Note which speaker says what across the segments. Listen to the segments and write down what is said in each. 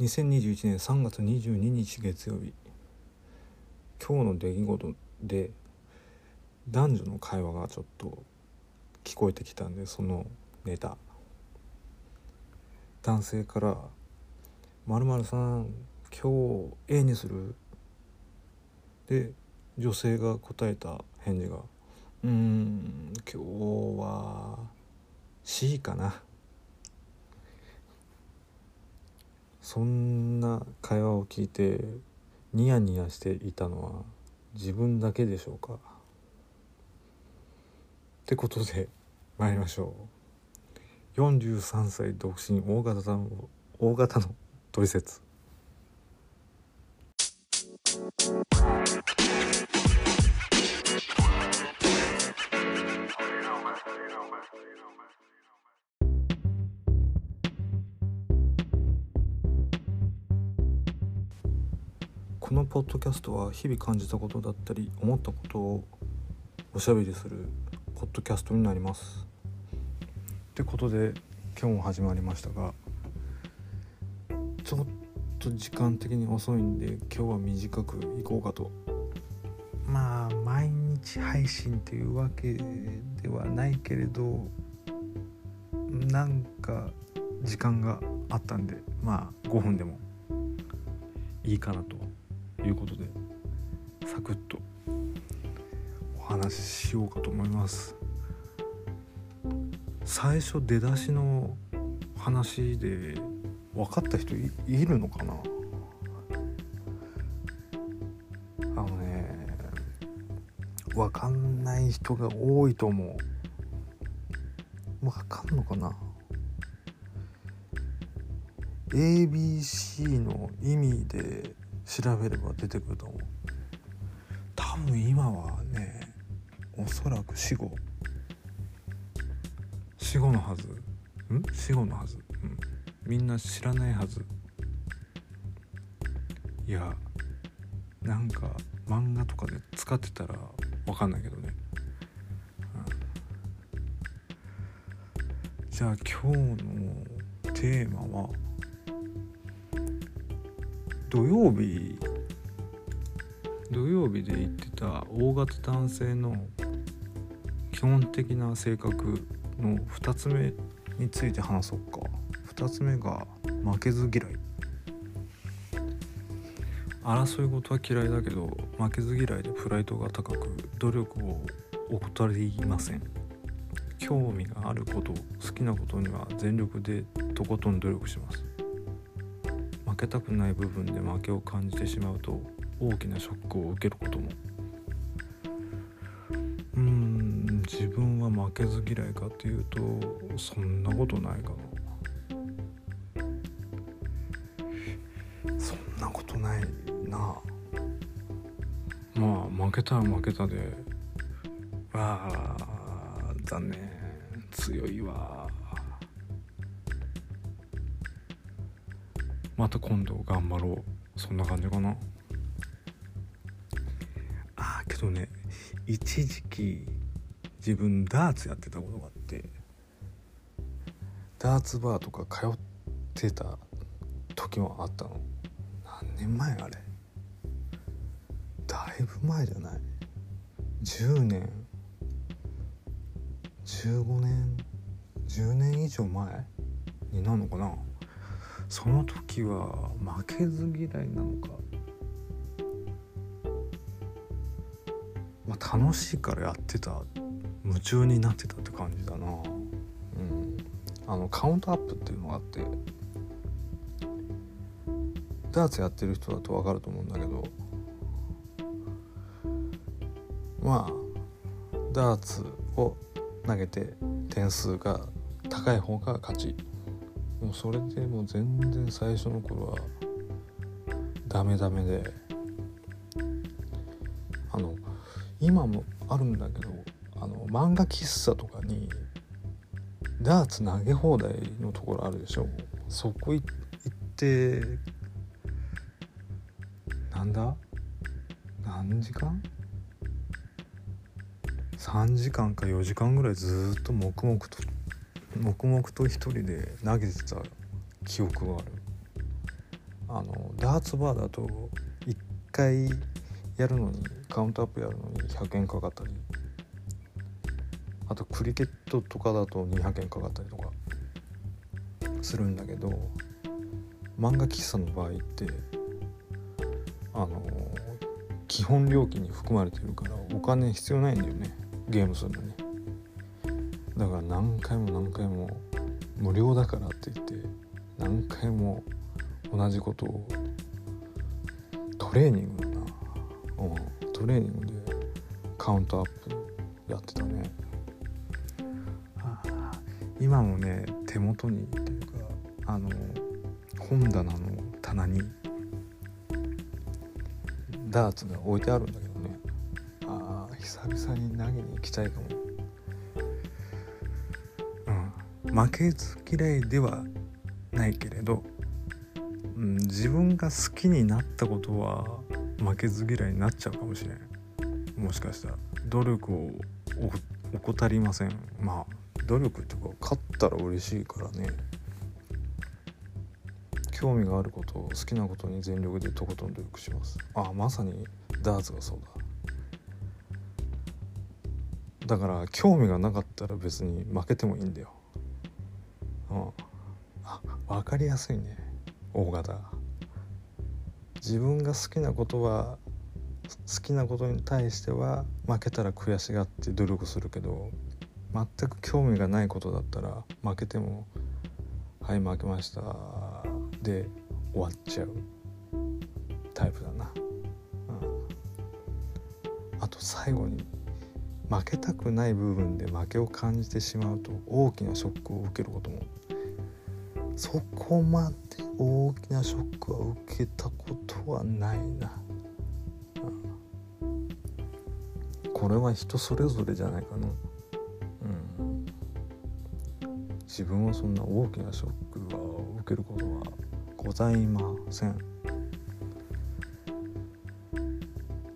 Speaker 1: 2021年3月22日月曜日今日の出来事で男女の会話がちょっと聞こえてきたんでそのネタ男性から「まるさん今日 A にする?」で女性が答えた返事が「うん今日は C かな」そんな会話を聞いてニヤニヤしていたのは自分だけでしょうか？ってことで参りましょう。43歳独身大型の大型の取説このポッドキャストは日々感じたことだったり思ったことをおしゃべりするポッドキャストになります。ってことで今日も始まりましたがちょっと時間的に遅いんで今日は短くいこうかと。まあ毎日配信っていうわけではないけれどなんか時間があったんでまあ5分でもいいかなということでサクッとお話ししようかと思います。最初出だしの話で分かった人いいるのかな？あのね分かんない人が多いと思う。分かんのかな？ABC の意味で調べれば出てくると思う。多分今はねおそらく死後。死後のはず。ん？死後のはず、うん、みんな知らないはず。いやなんか漫画とかで使ってたらわかんないけどね、うん、じゃあ今日のテーマは土曜日土曜日で言ってた大型男性の基本的な性格の2つ目について話そうか。2つ目が負けず嫌い。争い事は嫌いだけど負けず嫌いでプライドが高く努力を怠りません。興味があること好きなことには全力でとことん努力します。負けたくない部分で負けを感じてしまうと大きなショックを受けることも。うーん自分は負けず嫌いかっていうとそんなことないかな。そんなことないな。まあ負けたら負けたで。あー残念。強いわまた今度頑張ろう。そんな感じかな。あーけどね一時期自分ダーツやってたことがあってダーツバーとか通ってた時もあったの。何年前あれ？だいぶ前じゃない？10年。15年。10年以上前になるのかな？その時は負けず嫌いなのか。まあ楽しいからやってた夢中になってたって感じだな。うん。あのカウントアップっていうのがあって。ダーツやってる人だと分かると思うんだけど。まあダーツを投げて点数が高い方が勝ち。もうそれでもう全然最初の頃はダメダメであの今もあるんだけどあの漫画喫茶とかにダーツ投げ放題のところあるでしょ。そこ行ってなんだ？何時間？3時間か4時間ぐらいずっと黙々と黙々と一人で投げてた記憶がある。あのダーツバーだと1回やるのにカウントアップやるのに100円かかったり。あとクリケットとかだと200円かかったりとかするんだけど漫画喫茶の場合ってあの基本料金に含まれてるからお金必要ないんだよねゲームするのに。だから何回も何回も無料だからって言って何回も同じことをトレーニングだな、うん、トレーニングでカウントアップやってたね。今もね手元にというかあの本棚の棚にダーツが置いてあるんだけどね。ああ久々に投げに行きたいかも。負けず嫌いではないけれど、うん、自分が好きになったことは負けず嫌いになっちゃうかもしれん。もしかしたら。努力を怠りません。まあ努力っていうか勝ったら嬉しいからね。興味があることを好きなことに全力でとことん努力します。あまさにダーツがそうだ。だから興味がなかったら別に負けてもいいんだよ。うん。あ分かりやすいね。大型。自分が好きなことは好きなことに対しては負けたら悔しがって努力するけど全く興味がないことだったら負けても「はい負けました」で終わっちゃう。タイプだな、うん、あと最後に負けたくない部分で負けを感じてしまうと大きなショックを受けることもそこまで大きなショックは受けたことはないな、これは人それぞれじゃないかな。うん。自分はそんな大きなショックは受けることはございません。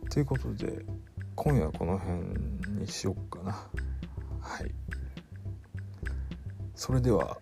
Speaker 1: ということで今夜はこの辺にしよっかな。はい。それでは